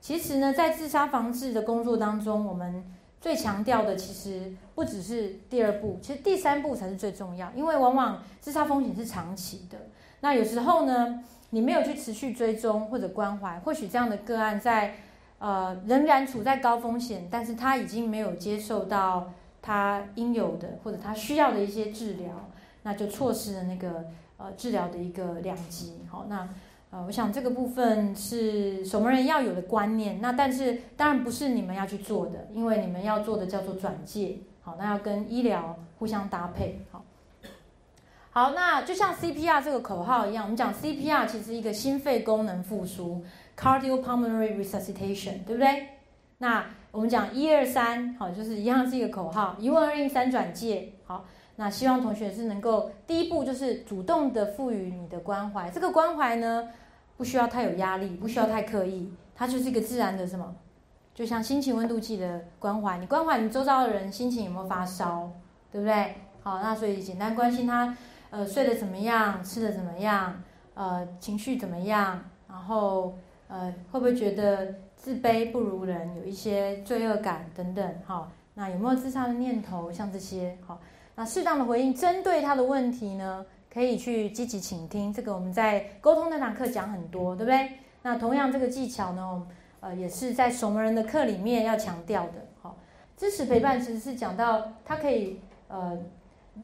其实呢，在自杀防治的工作当中，我们最强调的其实不只是第二步，其实第三步才是最重要。因为往往自杀风险是长期的，那有时候呢，你没有去持续追踪或者关怀，或许这样的个案在呃仍然处在高风险，但是他已经没有接受到他应有的或者他需要的一些治疗，那就错失了那个呃治疗的一个良机。好，那。呃，我想这个部分是守门人要有的观念。那但是当然不是你们要去做的，因为你们要做的叫做转介。好，那要跟医疗互相搭配。好，好，那就像 CPR 这个口号一样，我们讲 CPR 其实一个心肺功能复苏 （Cardiopulmonary Resuscitation），对不对？那我们讲一二三，好，就是一样是一个口号，一问二应三转介。好。那希望同学是能够第一步就是主动的赋予你的关怀，这个关怀呢不需要太有压力，不需要太刻意，它就是一个自然的什么，就像心情温度计的关怀，你关怀你周遭的人心情有没有发烧，对不对？好，那所以简单关心他，呃，睡得怎么样，吃的怎么样，呃，情绪怎么样，然后呃，会不会觉得自卑不如人，有一些罪恶感等等，好，那有没有自杀的念头，像这些，好。那适当的回应，针对他的问题呢，可以去积极倾听。这个我们在沟通那堂课讲很多，对不对？那同样这个技巧呢，呃，也是在守门人的课里面要强调的。好，支持陪伴其实是讲到它可以呃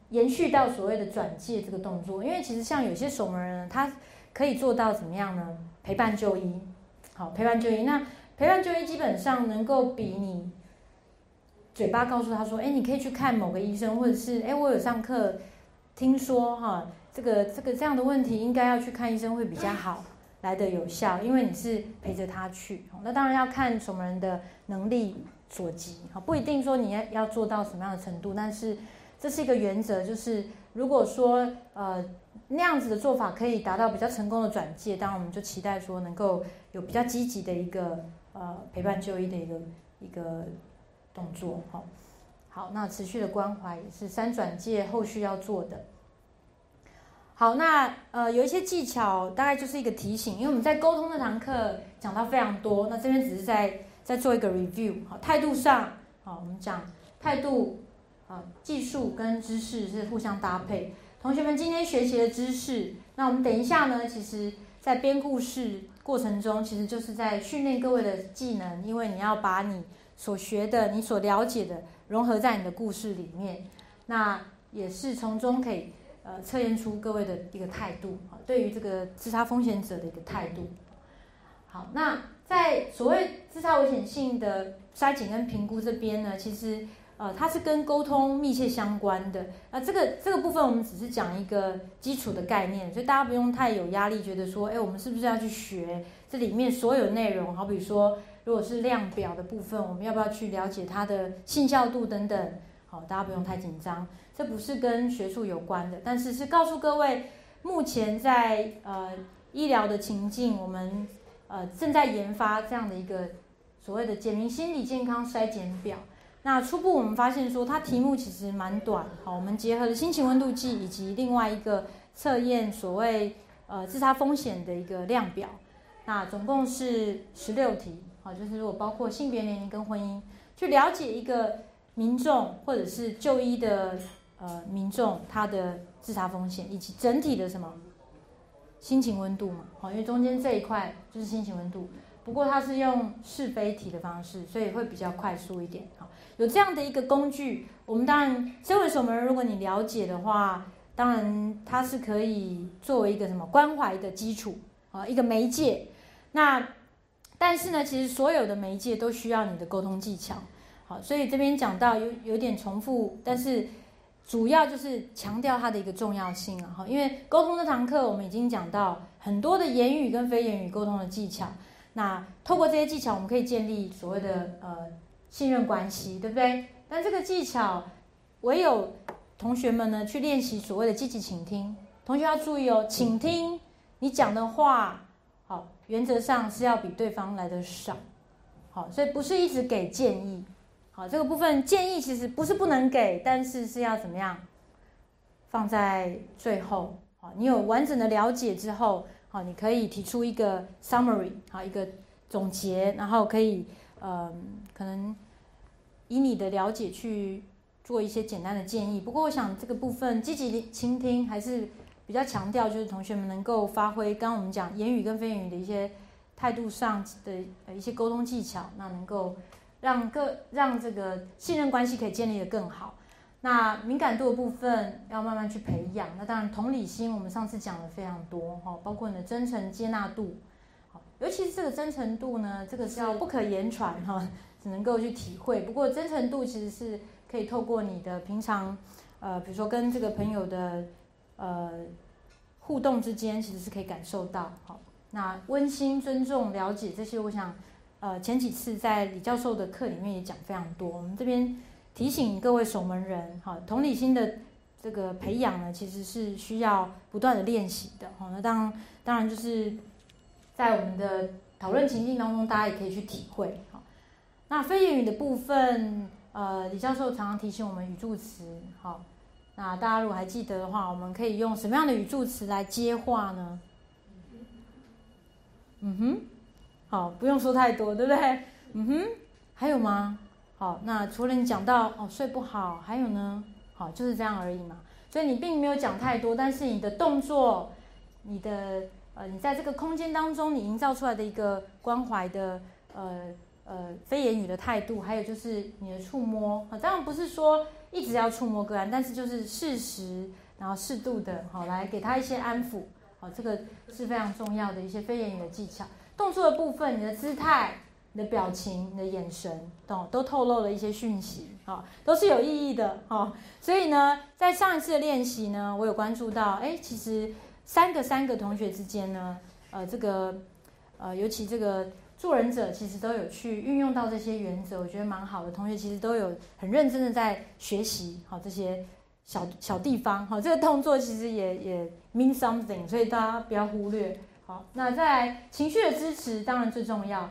延续到所谓的转介这个动作，因为其实像有些守门人，他可以做到怎么样呢？陪伴就医，好，陪伴就医。那陪伴就医基本上能够比你。嘴巴告诉他说：“哎，你可以去看某个医生，或者是哎，我有上课，听说哈，这个这个这样的问题应该要去看医生会比较好，来的有效，因为你是陪着他去。那当然要看什么人的能力所及，哈，不一定说你要要做到什么样的程度，但是这是一个原则，就是如果说呃那样子的做法可以达到比较成功的转介，当然我们就期待说能够有比较积极的一个呃陪伴就医的一个一个。”动作，好，好，那持续的关怀也是三转介后续要做的。好，那呃有一些技巧，大概就是一个提醒，因为我们在沟通那堂课讲到非常多，那这边只是在在做一个 review。好，态度上，好，我们讲态度，啊，技术跟知识是互相搭配。同学们今天学习的知识，那我们等一下呢，其实在编故事过程中，其实就是在训练各位的技能，因为你要把你。所学的，你所了解的，融合在你的故事里面，那也是从中可以呃测验出各位的一个态度啊，对于这个自杀风险者的一个态度。好，那在所谓自杀危险性的筛检跟评估这边呢，其实呃它是跟沟通密切相关的。那这个这个部分我们只是讲一个基础的概念，所以大家不用太有压力，觉得说，哎，我们是不是要去学这里面所有内容？好比说。如果是量表的部分，我们要不要去了解它的信效度等等？好，大家不用太紧张，这不是跟学术有关的，但是是告诉各位，目前在呃医疗的情境，我们呃正在研发这样的一个所谓的简明心理健康筛检表。那初步我们发现说，它题目其实蛮短。好，我们结合了心情温度计以及另外一个测验所谓呃自杀风险的一个量表，那总共是十六题。好，就是如果包括性别、年龄跟婚姻，去了解一个民众或者是就医的呃民众他的自杀风险以及整体的什么心情温度嘛，好，因为中间这一块就是心情温度。不过它是用是非题的方式，所以会比较快速一点。有这样的一个工具，我们当然身为守门人，如果你了解的话，当然它是可以作为一个什么关怀的基础啊，一个媒介。那但是呢，其实所有的媒介都需要你的沟通技巧。好，所以这边讲到有有点重复，但是主要就是强调它的一个重要性啊。哈，因为沟通这堂课我们已经讲到很多的言语跟非言语沟通的技巧。那透过这些技巧，我们可以建立所谓的呃信任关系，对不对？但这个技巧，唯有同学们呢去练习所谓的积极倾听。同学要注意哦，倾听你讲的话，好，原则上是要比对方来的少，好，所以不是一直给建议，好，这个部分建议其实不是不能给，但是是要怎么样放在最后，好，你有完整的了解之后。好，你可以提出一个 summary，好，一个总结，然后可以，嗯，可能以你的了解去做一些简单的建议。不过，我想这个部分积极倾听还是比较强调，就是同学们能够发挥刚刚我们讲言语跟非言语的一些态度上的呃一些沟通技巧，那能够让各让这个信任关系可以建立的更好。那敏感度的部分要慢慢去培养。那当然，同理心我们上次讲了非常多哈，包括你的真诚接纳度，好，尤其是这个真诚度呢，这个是要不可言传哈，只能够去体会。不过真诚度其实是可以透过你的平常，呃，比如说跟这个朋友的呃互动之间，其实是可以感受到。好，那温馨、尊重、了解这些，我想，呃，前几次在李教授的课里面也讲非常多。我们这边。提醒各位守门人，哈，同理心的这个培养呢，其实是需要不断的练习的，好。那当当然就是在我们的讨论情境当中，大家也可以去体会，那非言语的部分，呃，李教授常常提醒我们语助词，好。那大家如果还记得的话，我们可以用什么样的语助词来接话呢？嗯哼，好，不用说太多，对不对？嗯哼，还有吗？好，那除了你讲到哦睡不好，还有呢？好，就是这样而已嘛。所以你并没有讲太多，但是你的动作，你的呃，你在这个空间当中，你营造出来的一个关怀的呃呃非言语的态度，还有就是你的触摸啊，当然不是说一直要触摸个案，但是就是适时，然后适度的，好来给他一些安抚，好，这个是非常重要的一些非言语的技巧。动作的部分，你的姿态。你的表情、你的眼神，都都透露了一些讯息，啊，都是有意义的，哈。所以呢，在上一次的练习呢，我有关注到，哎，其实三个三个同学之间呢，呃，这个，呃，尤其这个做人者，其实都有去运用到这些原则，我觉得蛮好的。同学其实都有很认真的在学习，好这些小小地方，好，这个动作其实也也 mean something，所以大家不要忽略。好，那在情绪的支持，当然最重要。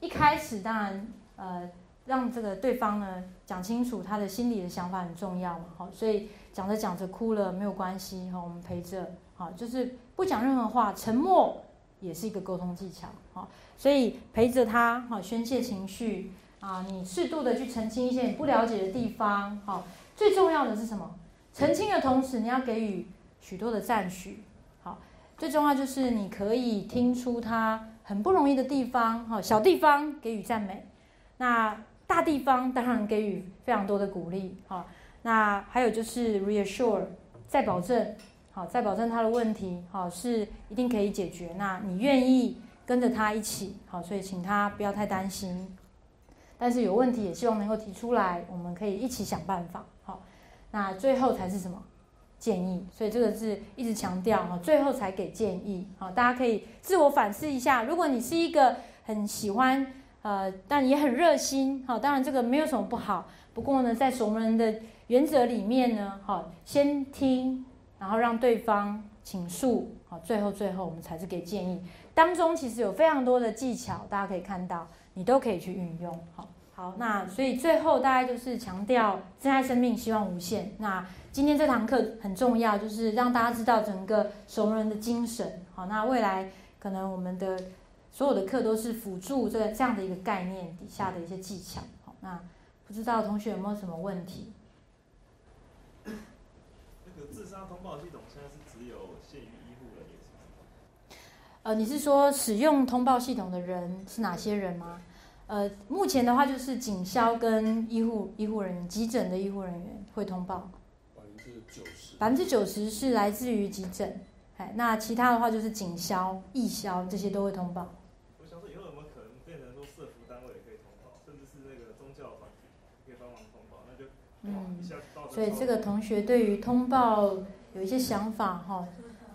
一开始当然，呃，让这个对方呢讲清楚他的心里的想法很重要嘛，好，所以讲着讲着哭了没有关系，好，我们陪着，好，就是不讲任何话，沉默也是一个沟通技巧，好，所以陪着他，好，宣泄情绪啊，你适度的去澄清一些你不了解的地方，好，最重要的是什么？澄清的同时，你要给予许多的赞许，好，最重要就是你可以听出他。很不容易的地方，哈，小地方给予赞美，那大地方当然给予非常多的鼓励，哈，那还有就是 reassure，再保证，好，再保证他的问题，好，是一定可以解决，那你愿意跟着他一起，好，所以请他不要太担心，但是有问题也希望能够提出来，我们可以一起想办法，好，那最后才是什么？建议，所以这个是一直强调哈，最后才给建议好，大家可以自我反思一下。如果你是一个很喜欢呃，但也很热心好，当然这个没有什么不好。不过呢，在守门人的原则里面呢，好，先听，然后让对方倾诉好，最后最后我们才是给建议。当中其实有非常多的技巧，大家可以看到，你都可以去运用好。好，那所以最后大概就是强调珍爱生命，希望无限。那今天这堂课很重要，就是让大家知道整个熟人的精神。好，那未来可能我们的所有的课都是辅助这这样的一个概念底下的一些技巧。好，那不知道同学有没有什么问题？那个自杀通报系统现在是只有限于医护人员是呃，你是说使用通报系统的人是哪些人吗？呃，目前的话就是警消跟医护医护人员、急诊的医护人员会通报，百分之九十，百分之九十是来自于急诊，哎，那其他的话就是警消、义消这些都会通报。我想说以后有没有可能变成说社服单位也可以通报，甚至是那个宗教团体可以帮忙通报，所以这个同学对于通报有一些想法哈，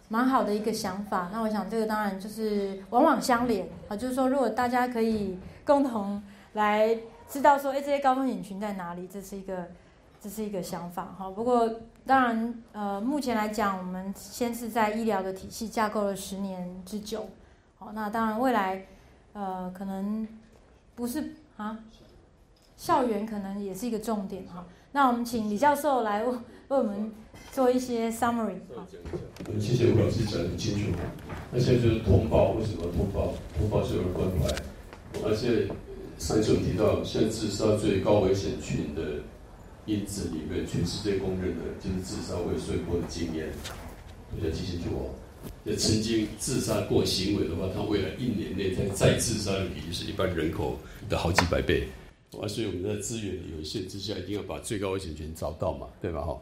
蛮好的一个想法。那我想这个当然就是往往相连啊，就是说如果大家可以共同来知道说，哎，这些高风险群在哪里，这是一个这是一个想法哈。不过当然呃，目前来讲，我们先是在医疗的体系架构了十年之久，好，那当然未来呃可能不是啊，校园可能也是一个重点哈。那我们请李教授来为为我们做一些 summary 啊。嗯，谢谢吴老师讲得很清楚。那现在就是通报，为什么通报？通报是有人关怀，而且上一次我们提到，现在自杀最高危险群的因子里面，全世界公认的就是自杀未遂过的经验。大家记清楚哦。也曾经自杀过行为的话，他未来一年内他再自杀的比例是一般人口的好几百倍。啊，所以我们在资源有限之下，一定要把最高危险群找到嘛，对吧？哈，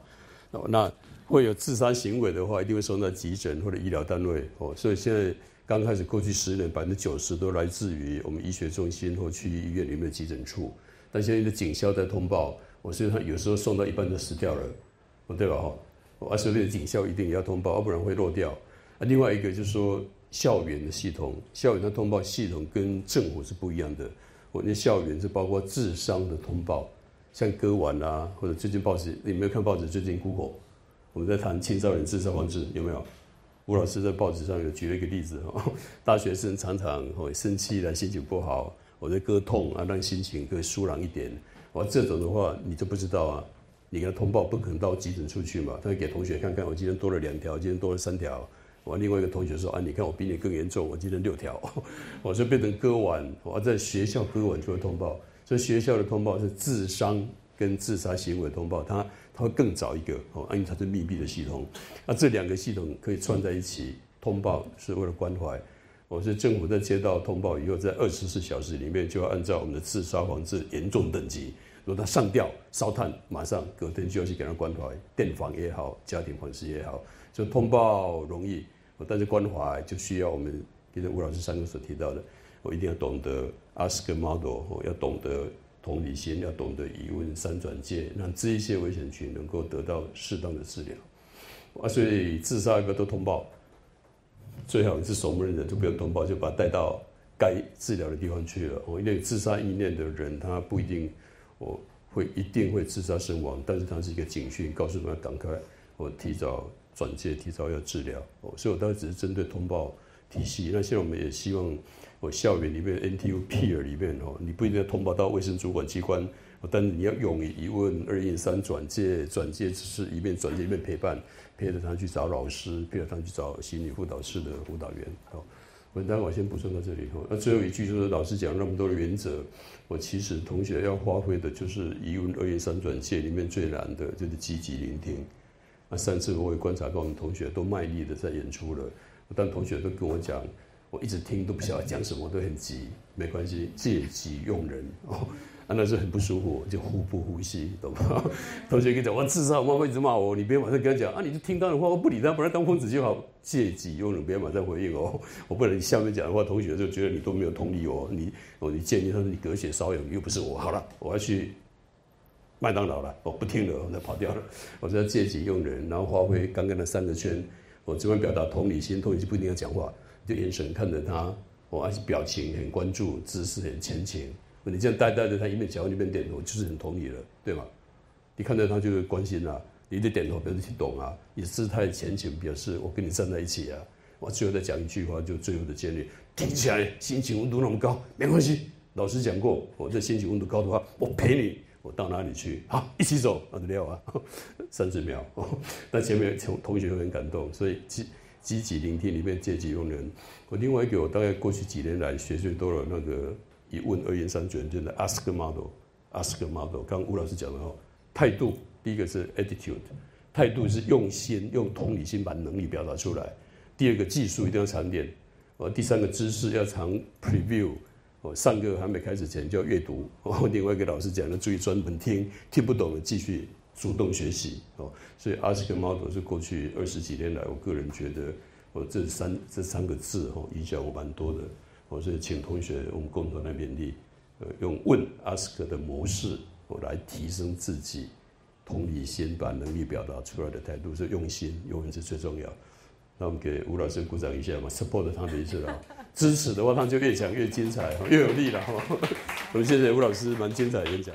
那那会有自杀行为的话，一定会送到急诊或者医疗单位哦。所以现在刚开始过去十年，百分之九十都来自于我们医学中心或区域医院里面的急诊处。但现在的警消在通报，我所以他有时候送到一半就死掉了，哦对吧？哈，而且这个警消一定也要通报，要不然会漏掉。啊，另外一个就是说校园的系统，校园的通报系统跟政府是不一样的。我那校园是包括智商的通报，像割腕啊，或者最近报纸你没有看报纸？最近 Google 我们在谈青少年自杀防治，有没有？吴老师在报纸上有举了一个例子哦，<laughs> 大学生常常会生气了，心情不好，我在割痛啊，让心情可以舒朗一点。我，这种的话你就不知道啊，你跟他通报不可能到急诊处去嘛，他会给同学看看，我今天多了两条，今天多了三条。我另外一个同学说啊，你看我比你更严重，我今天六条，<laughs> 我就变成割腕，我在学校割腕就会通报，所以学校的通报是自伤跟自杀行为通报，它它会更早一个哦，因为它是密闭的系统，那这两个系统可以串在一起通报，是为了关怀。我是政府在接到通报以后，在二十四小时里面就要按照我们的自杀防治严重等级，如果他上吊烧炭，马上隔天就要去给他关怀，电访也好，家庭访视也好，就通报容易。我但是关怀就需要我们，今天吴老师三个所提到的，我一定要懂得 ask model，要懂得同理心，要懂得疑问三转介，让这一些危险群能够得到适当的治疗。啊，所以自杀一个都通报，最好是守门人就不用通报，就把他带到该治疗的地方去了。哦，因为自杀意念的人，他不一定我会一定会自杀身亡，但是他是一个警讯，告诉他赶快我提早。转介提早要治疗哦，所以我当时只是针对通报体系。那现在我们也希望，我校园里面 NTU peer 里面哦，你不一定要通报到卫生主管机关，但你要勇于一问二应三转介，转介只是一面转介一面陪伴，陪着他去找老师，陪着他去找心理辅导室的辅导员。好，我待我先补充到这里。那最后一句就是老师讲那么多的原则，我其实同学要发挥的就是一问二应三转介里面最难的就是积极聆听。那三次我也观察到，我们同学都卖力的在演出了，但同学都跟我讲，我一直听都不晓得讲什么，都很急，没关系，借机用人哦，啊那是很不舒服，就呼不呼吸，懂吗？<laughs> 同学跟你讲，我自杀，妈妈一直骂我，你别马上跟他讲啊，你就听他的话，我不理他，不然当疯子就好，借机用人，不要马上回应哦，我不能下面讲的话，同学就觉得你都没有同理我，你哦你建议他说你隔血搔痒，又不是我，好了，我要去。麦当劳了，我不听了，我就跑掉了。<laughs> 我就要借机用人，然后发挥刚刚的三个圈。我这边表达同理心，同理心不一定要讲话，就眼神看着他，我而且表情很关注，姿势很前倾。你这样呆呆的，他一面讲一面点头，就是很同理了，对吗？你看到他就是关心啊，你得点头表示听懂啊，你姿态前倾表示我跟你站在一起啊。我最后再讲一句话，就最后的建议：听起来心情温度那么高，没关系。老师讲过，我这心情温度高的话，我陪你。我到哪里去？好，一起走，那就了啊，<laughs> 三十秒。<laughs> 但前面同同学会很感动，所以积积极聆听里面阶级用人。我另外一个，我大概过去几年来学最多的那个一问二言三决，就是 ask model，ask model。刚吴老师讲的哦，态度，第一个是 attitude，态度是用心、用同理心把能力表达出来。第二个技术一定要常练，哦，第三个知识要常 preview。上课还没开始前就要阅读。哦，另外一个老师讲的，注意专门听，听不懂的继续主动学习。哦，所以 ask model 是过去二十几年来，我个人觉得，哦，这三这三个字哦，影响我蛮多的。哦，所以请同学我们共同来勉励，呃，用问 ask 的模式，我，来提升自己同理心，把能力表达出来的态度是用心，永远是最重要。那我们给吴老师鼓掌一下嘛，support 他的意思啊。支持的话，他就越讲越精彩，越有力了哈。<laughs> 我们谢谢吴老师，蛮精彩的演讲。